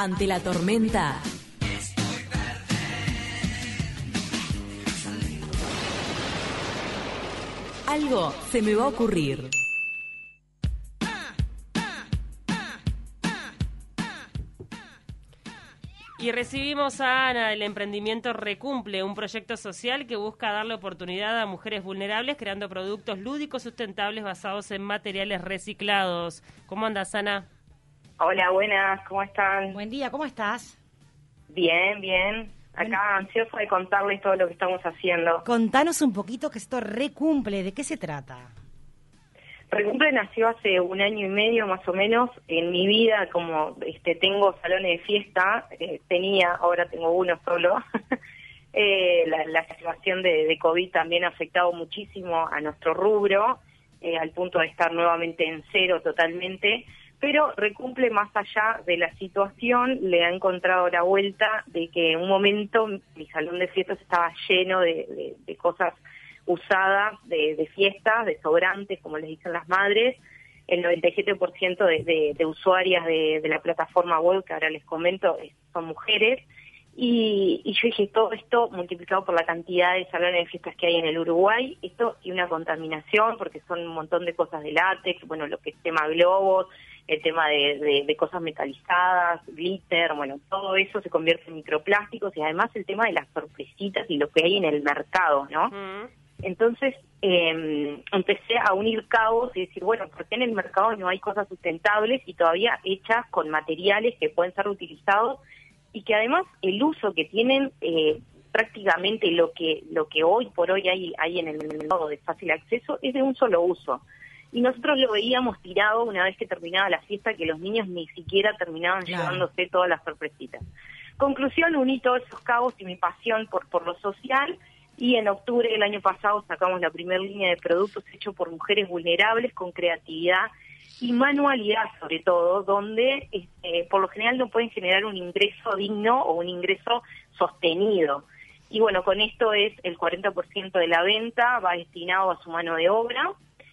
Ante la tormenta. Algo se me va a ocurrir. Y recibimos a Ana del emprendimiento Recumple, un proyecto social que busca darle oportunidad a mujeres vulnerables creando productos lúdicos sustentables basados en materiales reciclados. ¿Cómo andas, Ana? Hola, buenas, ¿cómo están? Buen día, ¿cómo estás? Bien, bien. Acá ansiosa de contarles todo lo que estamos haciendo. Contanos un poquito que esto recumple, ¿de qué se trata? Recumple nació hace un año y medio más o menos. En mi vida, como este tengo salones de fiesta, eh, tenía, ahora tengo uno solo. eh, la, la, situación de, de, COVID también ha afectado muchísimo a nuestro rubro, eh, al punto de estar nuevamente en cero totalmente. Pero Recumple, más allá de la situación, le ha encontrado la vuelta de que en un momento mi salón de fiestas estaba lleno de, cosas usadas de, fiestas, de sobrantes, como les dicen las madres. El 97% de, de, de usuarias de, la plataforma web, que ahora les comento, son mujeres. Y, y, yo dije, todo esto multiplicado por la cantidad de salones de fiestas que hay en el Uruguay, esto y una contaminación, porque son un montón de cosas de látex, bueno, lo que es tema globos, el tema de, de, de, cosas metalizadas, glitter, bueno, todo eso se convierte en microplásticos y además el tema de las sorpresitas y lo que hay en el mercado, ¿no? Mm. Entonces eh, empecé a unir cabos y decir, bueno, ¿por qué en el mercado no hay cosas sustentables y todavía hechas con materiales que pueden ser utilizados y que además el uso que tienen eh, prácticamente lo que lo que hoy por hoy hay, hay en el mercado de fácil acceso es de un solo uso? Y nosotros lo veíamos tirado una vez que terminaba la fiesta, que los niños ni siquiera terminaban claro. llevándose todas las sorpresitas. Conclusión, uní todos esos cabos y mi pasión por, por lo social y en octubre del año pasado sacamos la primera línea de productos hechos por mujeres vulnerables con creatividad y manualidad sobre todo, donde este, por lo general no pueden generar un ingreso digno o un ingreso sostenido. Y bueno, con esto es el 40% de la venta va destinado a su mano de obra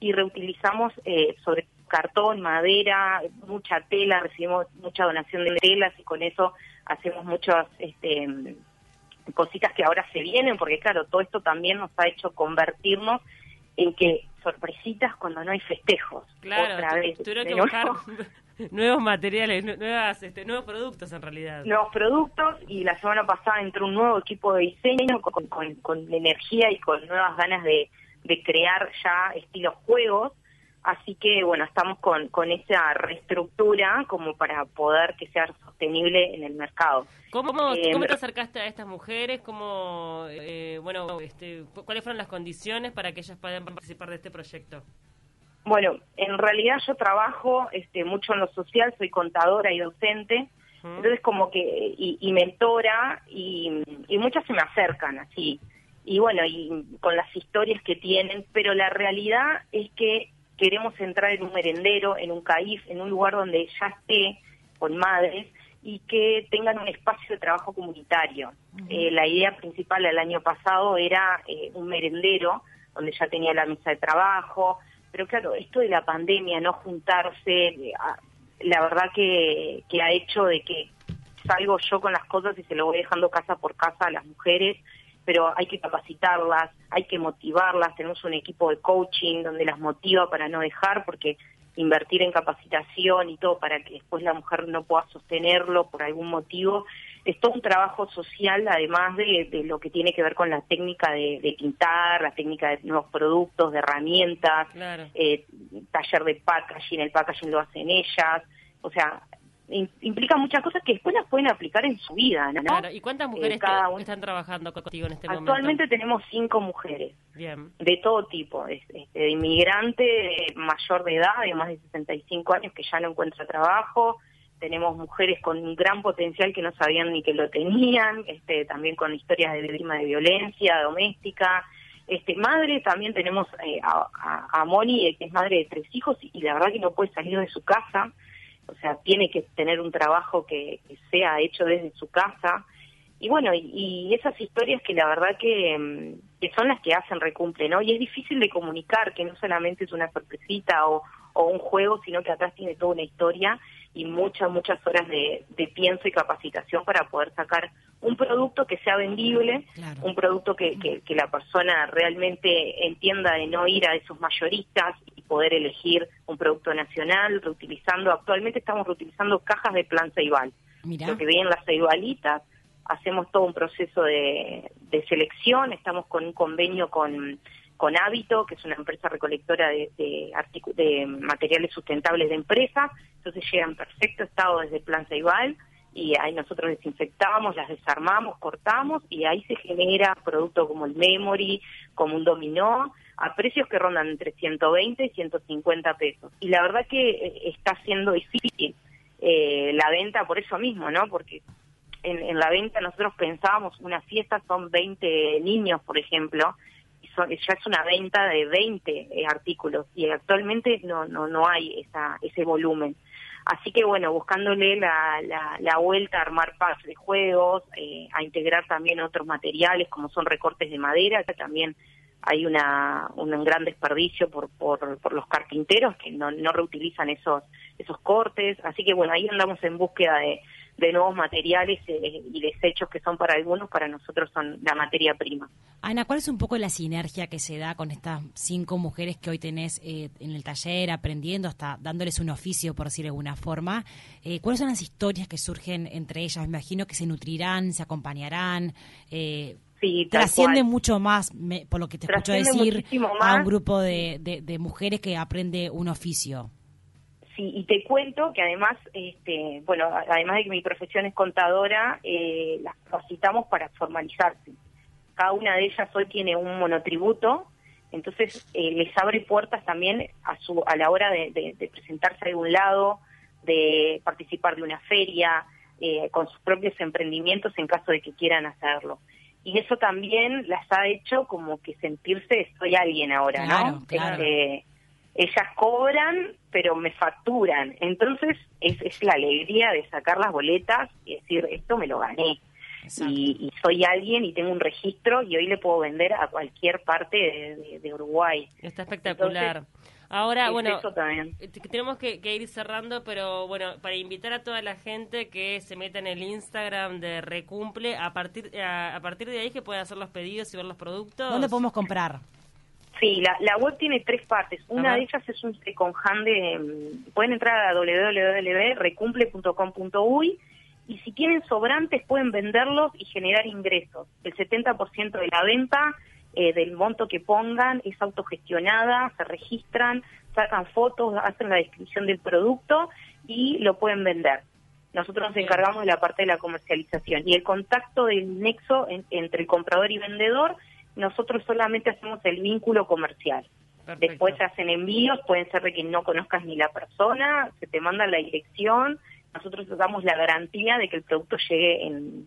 y reutilizamos eh, sobre cartón, madera, mucha tela, recibimos mucha donación de telas y con eso hacemos muchas este, cositas que ahora se vienen, porque claro, todo esto también nos ha hecho convertirnos en que sorpresitas cuando no hay festejos. Claro, otra vez, tuvieron que buscar nuevos materiales, nuevas, este, nuevos productos en realidad. Nuevos productos y la semana pasada entró un nuevo equipo de diseño con, con, con energía y con nuevas ganas de, de crear ya estilos juegos. Así que, bueno, estamos con, con esa reestructura como para poder que sea sostenible en el mercado. ¿Cómo, eh, ¿cómo te acercaste a estas mujeres? ¿Cómo, eh, bueno, este, ¿Cuáles fueron las condiciones para que ellas puedan participar de este proyecto? Bueno, en realidad yo trabajo este, mucho en lo social, soy contadora y docente, uh -huh. entonces como que, y, y mentora, y, y muchas se me acercan así y bueno, y con las historias que tienen, pero la realidad es que queremos entrar en un merendero, en un CAIF, en un lugar donde ya esté con madres y que tengan un espacio de trabajo comunitario. Uh -huh. eh, la idea principal del año pasado era eh, un merendero donde ya tenía la mesa de trabajo, pero claro, esto de la pandemia, no juntarse, eh, la verdad que, que ha hecho de que salgo yo con las cosas y se lo voy dejando casa por casa a las mujeres, pero hay que capacitarlas, hay que motivarlas, tenemos un equipo de coaching donde las motiva para no dejar, porque invertir en capacitación y todo para que después la mujer no pueda sostenerlo por algún motivo, es todo un trabajo social, además de, de lo que tiene que ver con la técnica de, de, pintar, la técnica de nuevos productos, de herramientas, claro. eh, taller de packaging, el packaging lo hacen ellas, o sea, implica muchas cosas que después las pueden aplicar en su vida, ¿no? Claro. ¿Y cuántas mujeres eh, cada un... están trabajando contigo en este Actualmente momento? Actualmente tenemos cinco mujeres. Bien. De todo tipo, este, de inmigrante mayor de edad, de más de 65 años, que ya no encuentra trabajo. Tenemos mujeres con un gran potencial que no sabían ni que lo tenían, este, también con historias de víctima de violencia doméstica. Este, madre, también tenemos eh, a, a, a Moni, que es madre de tres hijos, y, y la verdad que no puede salir de su casa o sea, tiene que tener un trabajo que, que sea hecho desde su casa. Y bueno, y, y, esas historias que la verdad que, que son las que hacen recumple, ¿no? Y es difícil de comunicar, que no solamente es una sorpresita o, o un juego, sino que atrás tiene toda una historia. Y muchas, muchas horas de, de pienso y capacitación para poder sacar un producto que sea vendible, Claro. un producto que, que, que la persona realmente entienda de no ir a esos mayoristas y poder elegir un producto nacional, reutilizando, actualmente estamos reutilizando cajas de plan Ceibal. Mira. Lo que vienen las ceibalitas, hacemos todo un proceso de, de selección, estamos con un convenio con, con Hábito, que es una empresa recolectora de, de, materiales sustentables de empresas, entonces llegan en perfecto estado desde Plan Ceibal y ahí nosotros desinfectamos, las desarmamos, cortamos y ahí se genera producto como el memory, como un dominó, a precios que rondan entre 120 y 150 pesos. Y la verdad que eh, está siendo difícil eh, la venta por eso mismo, ¿no? Porque en, en la venta nosotros pensábamos, una fiesta son 20 niños, por ejemplo, ya es una venta de 20 eh, artículos y actualmente no, no, no hay esa, ese volumen. Así que bueno, buscándole la, la, la vuelta a armar packs de juegos, eh, a integrar también otros materiales como son recortes de madera, que también hay una, un gran desperdicio por, por, por los carpinteros que no, no reutilizan esos, esos cortes. Así que bueno, ahí andamos en búsqueda de, de nuevos materiales eh, y desechos que son para algunos, para nosotros son la materia prima. Ana, ¿cuál es un poco la sinergia que se da con estas cinco mujeres que hoy tenés eh, en el taller, aprendiendo, hasta dándoles un oficio, por decir de alguna forma? Eh, ¿Cuáles son las historias que surgen entre ellas? Me imagino que se nutrirán, se acompañarán. Eh, Sí, trasciende cual. mucho más, me- por lo que te escucho decir, a un grupo de, de- de mujeres que aprende un oficio. Sí, y te cuento que además, este, bueno, además de que mi profesión es contadora, eh, las capacitamos para formalizarse. Cada una de ellas hoy tiene un monotributo, entonces eh, les abre puertas también a su a la hora de, de- de presentarse a algún lado, de participar de una feria, eh, con sus propios emprendimientos en caso de que quieran hacerlo. Y eso también las ha hecho como que sentirse soy alguien ahora, Claro, ¿no? claro. Ellas cobran, pero me facturan. Entonces es, es la alegría de sacar las boletas y decir, esto me lo gané. Y, y soy alguien y tengo un registro y hoy le puedo vender a cualquier parte de, de- de Uruguay. Está espectacular. Ahora, es bueno, eh, tenemos que, que ir cerrando, pero bueno, para invitar a toda la gente que se meta en el Instagram de Recumple, a partir a, a partir de ahí que puedan hacer los pedidos y ver los productos. ¿Dónde podemos comprar? Sí, la, la web tiene tres partes. Una Ajá. de ellas es un second hand de... mm, Pueden entrar a www.recumple.com.uy y si tienen sobrantes pueden venderlos y generar ingresos. El 70% de la venta eh, del monto que pongan es autogestionada, se registran, sacan fotos, hacen la descripción del producto y lo pueden vender. Nosotros nos encargamos de la parte de la comercialización y el contacto del nexo en- entre el comprador y vendedor, nosotros solamente hacemos el vínculo comercial. Perfecto. Después se hacen envíos, pueden ser de que no conozcas ni la persona, se te manda la dirección, nosotros damos la garantía de que el producto llegue en,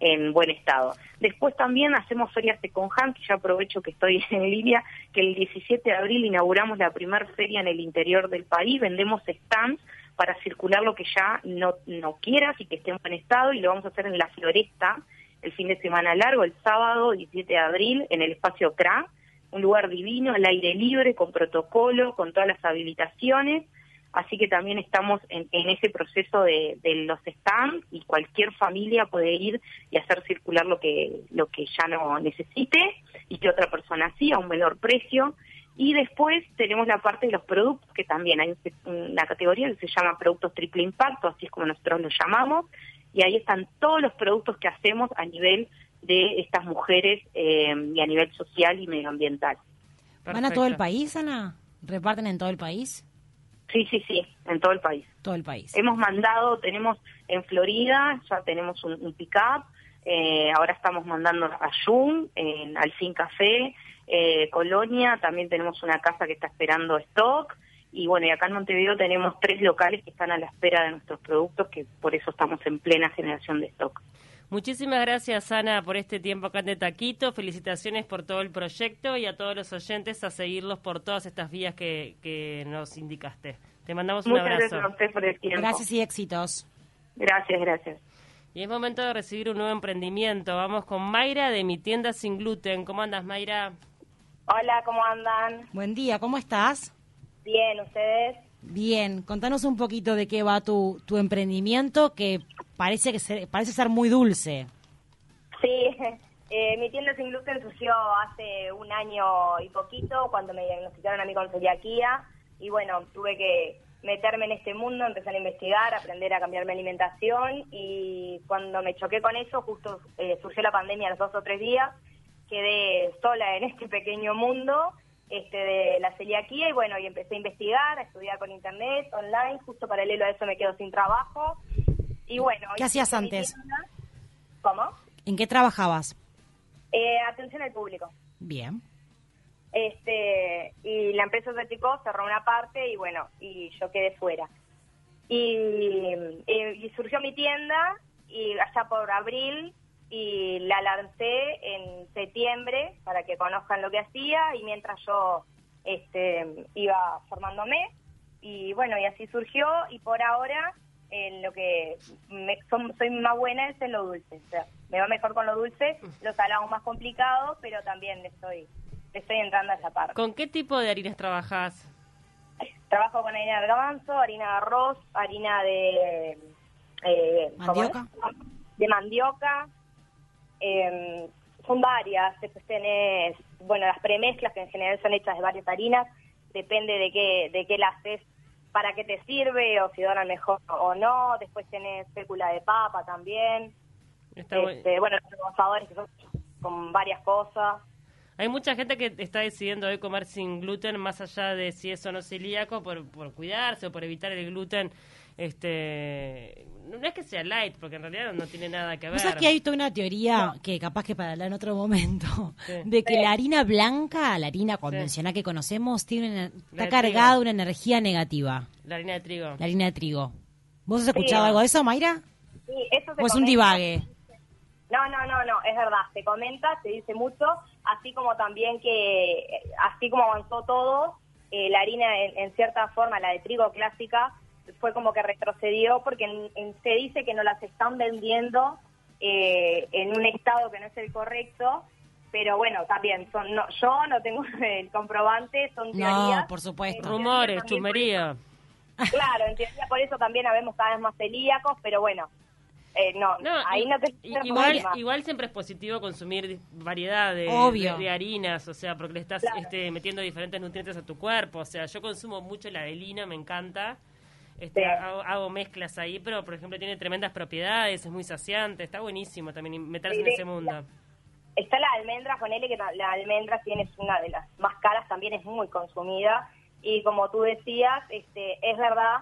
en buen estado. Después también hacemos ferias de Conjan, que ya aprovecho que estoy en línea, que el 17 de abril inauguramos la primera feria en el interior del país, vendemos stands para circular lo que ya no, no quieras y que esté en buen estado y lo vamos a hacer en la Floresta el fin de semana largo, el sábado 17 de abril, en el espacio CRA, un lugar divino, al aire libre, con protocolo, con todas las habilitaciones. Así que también estamos en, en ese proceso de, los stands y cualquier familia puede ir y hacer circular lo que, lo que ya no necesite y que otra persona sí a un menor precio. Y después tenemos la parte de los productos, que también hay un- una categoría que se llama productos triple impacto, así es como nosotros lo llamamos, y ahí están todos los productos que hacemos a nivel de estas mujeres eh, y a nivel social y medioambiental. ¿Van a todo el Perfecto. país, Ana? ¿Reparten en todo el país? Sí, sí, sí, en todo el país. Todo el país. Hemos mandado, tenemos en Florida, ya tenemos un, un pick-up, eh, ahora estamos mandando a Jun, en Alcín Café, eh, Colonia, también tenemos una casa que está esperando stock, y bueno, y acá en Montevideo tenemos tres locales que están a la espera de nuestros productos, que por eso estamos en plena generación de stock. Muchísimas gracias, Ana, por este tiempo acá en De Taquito. Felicitaciones por todo el proyecto y a todos los oyentes a seguirlos por todas estas vías que, que nos indicaste. Te mandamos un Muchas abrazo. gracias a usted por el tiempo. Gracias y éxitos. Gracias, gracias. Y es momento de recibir un nuevo emprendimiento. Vamos con Mayra de Mi Tienda Sin Gluten. ¿Cómo andas, Mayra? Hola, ¿cómo andan? Buen día, ¿cómo estás? Bien, ¿ustedes? Bien, contanos un poquito de qué va tu, tu emprendimiento que parece que se- parece ser muy dulce. Sí, eh, mi tienda sin gluten surgió hace un año y poquito cuando me diagnosticaron a mí con celiaquía y bueno, tuve que meterme en este mundo, empezar a investigar, aprender a cambiar mi alimentación y cuando me choqué con eso, justo eh, surgió la pandemia a los dos o tres días, quedé sola en este pequeño mundo este de la celiaquía y bueno, y empecé a investigar, a estudiar con internet, online, justo paralelo a eso me quedo sin trabajo y bueno. ¿Qué hacías antes? ¿Cómo? ¿En qué trabajabas? Eh, atención al público. Bien. Este, y la empresa se achicó, cerró una parte y bueno, y yo quedé fuera. Y, eh, y surgió mi tienda y allá por abril y la lancé en septiembre para que conozcan lo que hacía y mientras yo este, iba formándome y bueno, y así surgió y por ahora en lo que me- son- soy más buena es en lo dulce, o sea, me va mejor con lo dulce, los salados más complicados, pero también le estoy, le estoy entrando a esa parte. ¿Con qué tipo de harinas trabajás? Trabajo con harina de garbanzo, harina de arroz, harina de... eh. ¿Mandioca? De mandioca. Eh, son varias. Después tenés, bueno, las premezclas que en general son hechas de varias harinas. Depende de qué, de qué las haces, para qué te sirve o si donan mejor o no. Después tenés fécula de papa también. Está Este, bueno, los rebozadores que son con varias cosas. Hay mucha gente que está decidiendo hoy comer sin gluten, más allá de si es o no celíaco, por, por cuidarse o por evitar el gluten. Este, no es que sea light, porque en realidad no tiene nada que ver. ¿Vos sabés que hay toda una teoría que capaz que para hablar en otro momento, Sí. de que la harina blanca, la harina convencional que conocemos, tiene una- está cargada de una energía negativa, La harina de trigo. la harina de trigo. ¿Vos has escuchado algo de eso, Mayra? Sí, eso se ¿O es un divague? No, no, no, no, es verdad, se comenta, se dice mucho, así como también que, así como avanzó todo, eh, la harina en, en cierta forma, la de trigo clásica, fue como que retrocedió porque en- en- se dice que no las están vendiendo eh, en un estado que no es el correcto, pero bueno, también, son, no, yo no tengo el comprobante, son teorías. No, por supuesto. Eh, Rumores, chumería. Claro, en teoría por eso también habemos cada vez más celíacos, pero bueno, eh, no, No, ahí no te igual, igual siempre es positivo consumir variedad de, Obvio. de- de harinas, o sea, porque le estás Claro. este, metiendo diferentes nutrientes a tu cuerpo. O sea, yo consumo mucho la de lina, me encanta. Este, Sí. hago, hago mezclas ahí, pero por ejemplo tiene tremendas propiedades, es muy saciante, está buenísimo también meterse en ese mundo. Está la almendra, ponele que la almendra tiene es una de las más caras, también es muy consumida. Y como tú decías, este, es verdad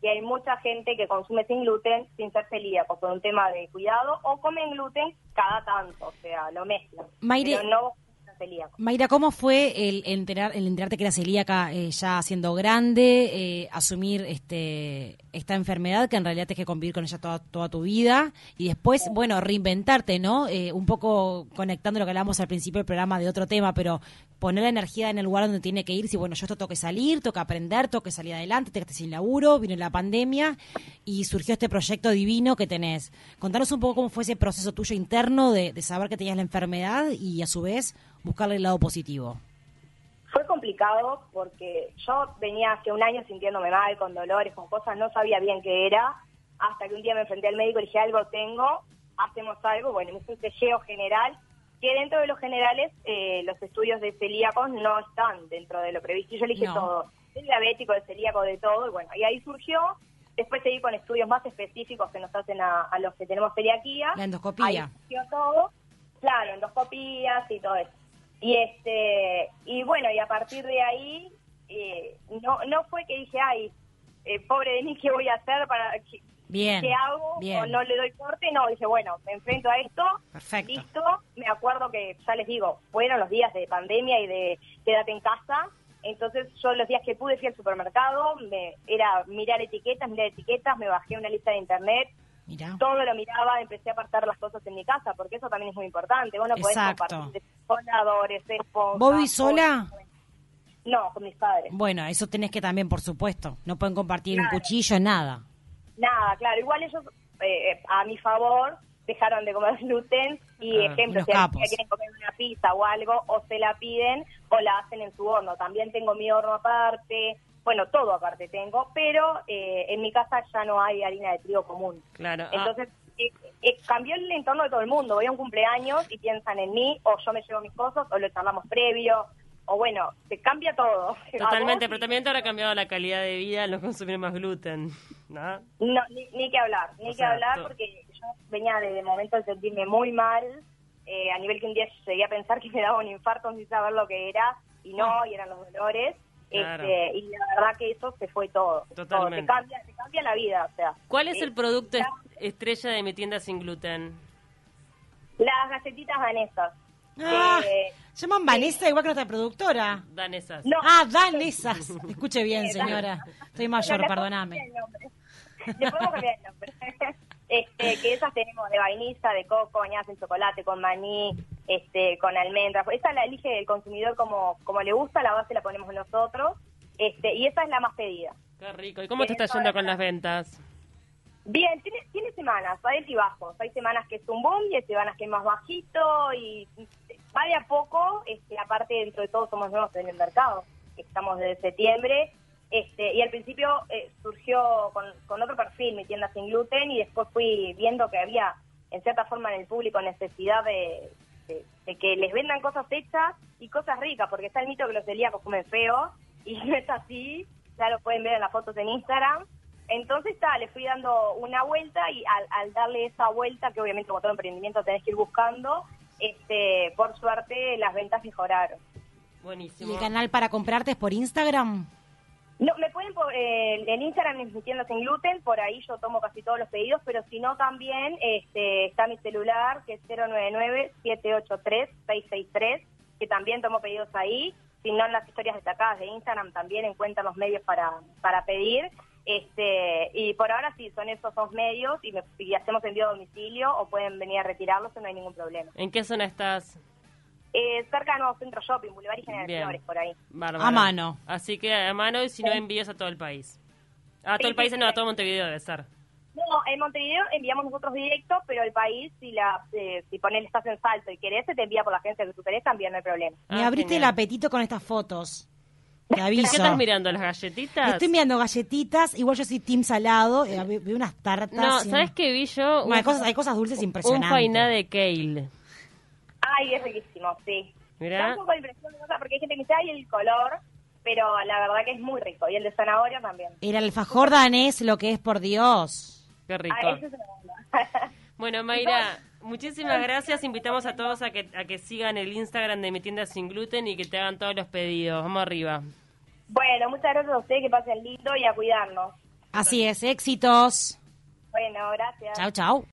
que hay mucha gente que consume sin gluten, sin ser celíaco, por un tema de cuidado, o comen gluten cada tanto, o sea, lo mezclan. Mayre- Pero no son celíacos. Mayra, ¿cómo fue el, enterar, el enterarte que era celíaca eh, ya siendo grande, eh, asumir este, esta enfermedad que en realidad tienes que convivir con ella toda, tu vida y después, bueno, reinventarte, ¿no? Eh, un poco conectando lo que hablábamos al principio del programa de otro tema, pero poner la energía en el lugar donde tiene que ir, si bueno, yo esto tengo que salir, tengo que aprender, tengo que salir adelante, te quedaste sin laburo, vino la pandemia y surgió este proyecto divino que tenés. Contanos un poco cómo fue ese proceso tuyo interno de, de saber que tenías la enfermedad y a su vez buscarle el lado positivo. Fue complicado porque yo venía hace un año sintiéndome mal, con dolores, con cosas, no sabía bien qué era, hasta que un día me enfrenté al médico y dije, algo tengo, hacemos algo, bueno, me hice un chequeo general, que dentro de los generales eh, los estudios de celíacos no están dentro de lo previsto, y yo le dije No. todo, de diabético, de celíaco, de todo, y bueno, y ahí surgió, después seguí con estudios más específicos que nos hacen a, a los que tenemos celiaquía. La endoscopía. Ahí surgió todo, claro, endoscopías y todo eso. Y este y bueno, y a partir de ahí eh, no no fue que dije, ay, eh, pobre de mí, ¿qué voy a hacer para qué, Bien, qué hago? bien. O no le doy corte, no, dije, bueno, me enfrento a esto, Perfecto. listo. Me acuerdo que, ya les digo, fueron los días de pandemia y de quédate en casa. Entonces yo los días que pude fui al supermercado, me, era mirar etiquetas, mirar etiquetas, me bajé una lista de internet, Todo lo miraba, empecé a apartar las cosas en mi casa, porque eso también es muy importante. Vos no podés Exacto. compartir coladores, esponjas... ¿Vos sola? No, con mis padres. Bueno, eso tenés que también, por supuesto. No pueden compartir un cuchillo, nada. Nada, claro. Igual ellos, eh, a mi favor, dejaron de comer gluten y, Ah, ejemplo, si quieren comer una pizza o algo, o se la piden o la hacen en su horno. También tengo mi horno aparte, bueno, todo aparte tengo, pero eh, en mi casa ya no hay harina de trigo común. Claro. ah, Entonces, eh, eh, cambió el entorno de todo el mundo. Voy a un cumpleaños y piensan en mí, o yo me llevo mis cosas, o lo charlamos previo, o bueno, se cambia todo. totalmente, pero también te habrá cambiado la calidad de vida al no consumir más gluten, ¿no? No, ni, ni que hablar, ni O que sea, hablar, todo. porque yo venía de, de momento de sentirme muy mal, eh, a nivel que un día llegué a pensar que me daba un infarto sin saber lo que era, y no, y eran los dolores. Claro. Este, y la verdad que eso se fue todo. todo. Totalmente. Te cambia, te cambia la vida, o sea. ¿Cuál es eh, el producto la- est- estrella de mi tienda sin gluten? Las galletitas danesas. Ah, Eh, llaman Vanessa igual que nuestra productora. Danesas. No. Ah, danesas. Escuche bien, Eh, señora. Estoy No, mayor, le perdóname. podemos cambiar el nombre. Le podemos cambiar el nombre. Este, que esas tenemos de vainilla, de coco, bañadas en chocolate, con maní, este, con almendras. Esa la elige el consumidor como, como le gusta, la base la ponemos nosotros. Este, y esa es la más pedida. Qué rico. ¿Y cómo te está yendo con las ventas? Bien, tiene, tiene semanas, hay y bajos. Hay semanas que es un boom y hay semanas que es más bajito y va de a poco. Este, aparte, dentro de todo, somos nuevos en el mercado. Estamos desde septiembre. Este, y al principio eh, surgió con, con otro perfil, mi tienda sin gluten, y después fui viendo que había, en cierta forma, en el público necesidad de, de- que les vendan cosas hechas y cosas ricas, porque está el mito que los celíacos comen feo, y no es así, ya lo pueden ver en las fotos en Instagram. Entonces, está, le fui dando una vuelta y al, al darle esa vuelta, que obviamente como todo emprendimiento tenés que ir buscando, este, por suerte las ventas mejoraron. ¿Y Buenísimo. el canal para comprarte es por Instagram? No, me pueden por, eh, Instagram tienda sin gluten, por ahí yo tomo casi todos los pedidos, pero si no también este, está mi celular que es 099-783-663, que también tomo pedidos ahí, si no en las historias destacadas de Instagram también encuentran los medios para, para pedir. Este, y por ahora sí, son esos dos medios y, me, y hacemos envío a domicilio o pueden venir a retirarlos, no hay ningún problema. ¿En qué zona estás? Eh, cerca de Nuevo Centro Shopping, Boulevard y General Bien. Flores, por ahí. Bárbaro. A mano. Así que a mano y si no envíos a todo el país. A todo Sí, el país, sí, no, a todo Montevideo debe ser. No, en Montevideo enviamos nosotros directo, pero el país, si la eh, si pones estás en salto y querés, se te envía por la agencia que tú querés, también no hay problema. Me Ah, abriste el apetito con estas fotos. Te ¿Qué estás mirando? ¿Las galletitas? Estoy mirando galletitas, igual yo soy team salado, eh, ve- veo unas tartas. No, y- ¿sabes qué vi yo? Bueno, hay, cosas, hay cosas dulces un impresionantes. fainá de kale. Ay, es riquísimo, sí. Mirá. Da un poco de impresión, de cosa, porque hay gente que dice, ay, el color, pero la verdad que es muy rico. Y el de zanahoria también. El alfajor danés, lo que es por Dios. Qué rico. Ah, es. Bueno, Mayra, muchísimas gracias. Invitamos a todos a que, a que sigan el Instagram de mi tienda sin gluten y que te hagan todos los pedidos. Vamos arriba. bueno, muchas gracias a ustedes, que pasen lindo y a cuidarnos. Así es, éxitos. Bueno, gracias. Chau, chau.